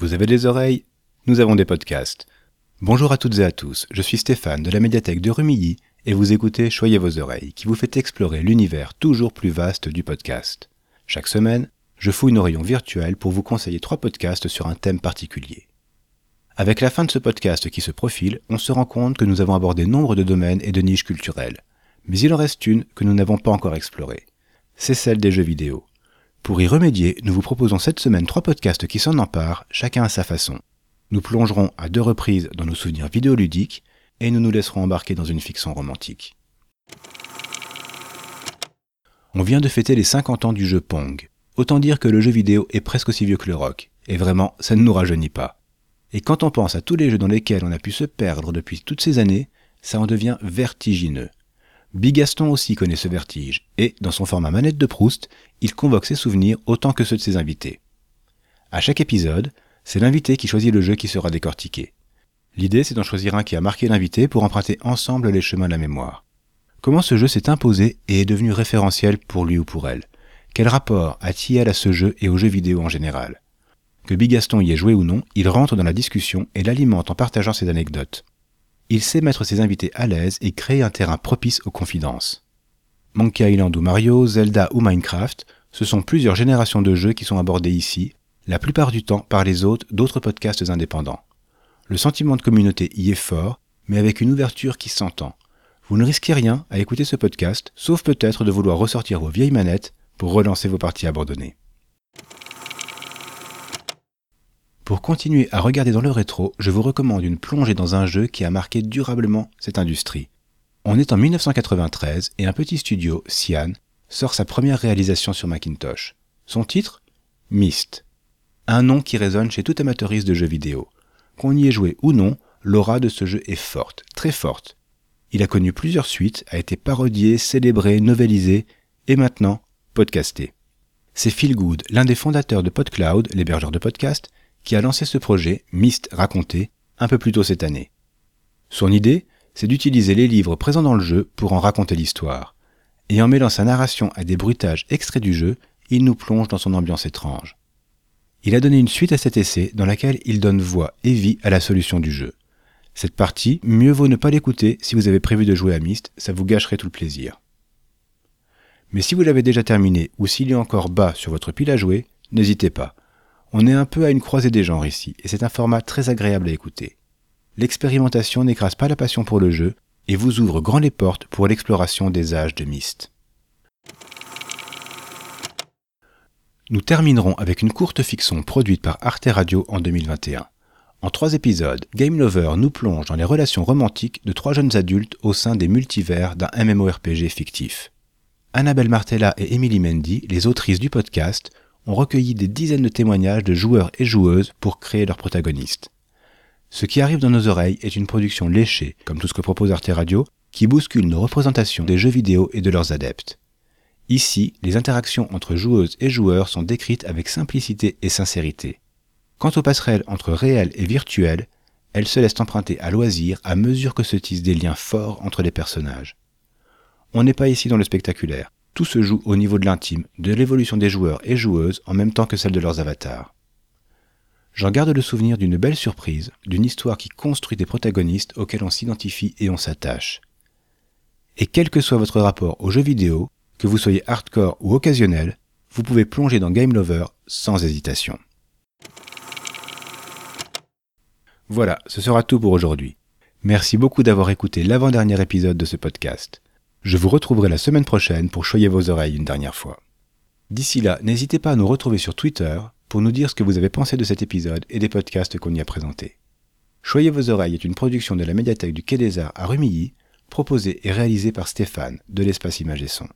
Vous avez des oreilles Nous avons des podcasts. Bonjour à toutes et à tous, je suis Stéphane de la médiathèque de Rumilly et vous écoutez Choyez vos oreilles qui vous fait explorer l'univers toujours plus vaste du podcast. Chaque semaine, je fouille nos rayons virtuels pour vous conseiller trois podcasts sur un thème particulier. Avec la fin de ce podcast qui se profile, on se rend compte que nous avons abordé nombre de domaines et de niches culturelles. Mais il en reste une que nous n'avons pas encore explorée. C'est celle des jeux vidéo. Pour y remédier, nous vous proposons cette semaine trois podcasts qui s'en emparent, chacun à sa façon. Nous plongerons à deux reprises dans nos souvenirs vidéoludiques et nous nous laisserons embarquer dans une fiction romantique. On vient de fêter les 50 ans du jeu Pong. Autant dire que le jeu vidéo est presque aussi vieux que le rock. Et vraiment, ça ne nous rajeunit pas. Et quand on pense à tous les jeux dans lesquels on a pu se perdre depuis toutes ces années, ça en devient vertigineux. Bigaston aussi connaît ce vertige, et, dans son format manette de Proust, il convoque ses souvenirs autant que ceux de ses invités. À chaque épisode, c'est l'invité qui choisit le jeu qui sera décortiqué. L'idée, c'est d'en choisir un qui a marqué l'invité pour emprunter ensemble les chemins de la mémoire. Comment ce jeu s'est imposé et est devenu référentiel pour lui ou pour elle? Quel rapport a-t-il à ce jeu et aux jeux vidéo en général? Que Bigaston y ait joué ou non, il rentre dans la discussion et l'alimente en partageant ses anecdotes il sait mettre ses invités à l'aise et créer un terrain propice aux confidences. Monkey Island ou Mario, Zelda ou Minecraft, ce sont plusieurs générations de jeux qui sont abordés ici, la plupart du temps par les hôtes d'autres podcasts indépendants. Le sentiment de communauté y est fort, mais avec une ouverture qui s'entend. Vous ne risquez rien à écouter ce podcast, sauf peut-être de vouloir ressortir vos vieilles manettes pour relancer vos parties abandonnées. Pour continuer à regarder dans le rétro, je vous recommande une plongée dans un jeu qui a marqué durablement cette industrie. On est en 1993 et un petit studio, Cyan, sort sa première réalisation sur Macintosh. Son titre? Myst. Un nom qui résonne chez tout amateuriste de jeux vidéo. Qu'on y ait joué ou non, l'aura de ce jeu est forte, très forte. Il a connu plusieurs suites, a été parodié, célébré, novélisé et maintenant podcasté. C'est Phil Good, l'un des fondateurs de PodCloud, l'hébergeur de podcasts, qui a lancé ce projet, Myst Raconté, un peu plus tôt cette année. Son idée, c'est d'utiliser les livres présents dans le jeu pour en raconter l'histoire. Et en mêlant sa narration à des bruitages extraits du jeu, il nous plonge dans son ambiance étrange. Il a donné une suite à cet essai dans laquelle il donne voix et vie à la solution du jeu. Cette partie, mieux vaut ne pas l'écouter si vous avez prévu de jouer à Myst, ça vous gâcherait tout le plaisir. Mais si vous l'avez déjà terminé ou s'il est encore bas sur votre pile à jouer, n'hésitez pas. On est un peu à une croisée des genres ici, et c'est un format très agréable à écouter. L'expérimentation n'écrase pas la passion pour le jeu et vous ouvre grand les portes pour l'exploration des âges de Myst. Nous terminerons avec une courte fiction produite par Arte Radio en 2021. En trois épisodes, Game Lover nous plonge dans les relations romantiques de trois jeunes adultes au sein des multivers d'un MMORPG fictif. Annabelle Martella et Emily Mendy, les autrices du podcast, ont recueilli des dizaines de témoignages de joueurs et joueuses pour créer leurs protagonistes. Ce qui arrive dans nos oreilles est une production léchée, comme tout ce que propose Arte Radio, qui bouscule nos représentations des jeux vidéo et de leurs adeptes. Ici, les interactions entre joueuses et joueurs sont décrites avec simplicité et sincérité. Quant aux passerelles entre réel et virtuel, elles se laissent emprunter à loisir à mesure que se tissent des liens forts entre les personnages. On n'est pas ici dans le spectaculaire. Tout se joue au niveau de l'intime, de l'évolution des joueurs et joueuses en même temps que celle de leurs avatars. J'en garde le souvenir d'une belle surprise, d'une histoire qui construit des protagonistes auxquels on s'identifie et on s'attache. Et quel que soit votre rapport aux jeux vidéo, que vous soyez hardcore ou occasionnel, vous pouvez plonger dans Game Lover sans hésitation. Voilà, ce sera tout pour aujourd'hui. Merci beaucoup d'avoir écouté l'avant-dernier épisode de ce podcast. Je vous retrouverai la semaine prochaine pour choyer vos oreilles une dernière fois. D'ici là, n'hésitez pas à nous retrouver sur Twitter pour nous dire ce que vous avez pensé de cet épisode et des podcasts qu'on y a présentés. Choyez vos oreilles est une production de la médiathèque du Quai des Arts à Rumilly, proposée et réalisée par Stéphane de l'Espace Image et Son.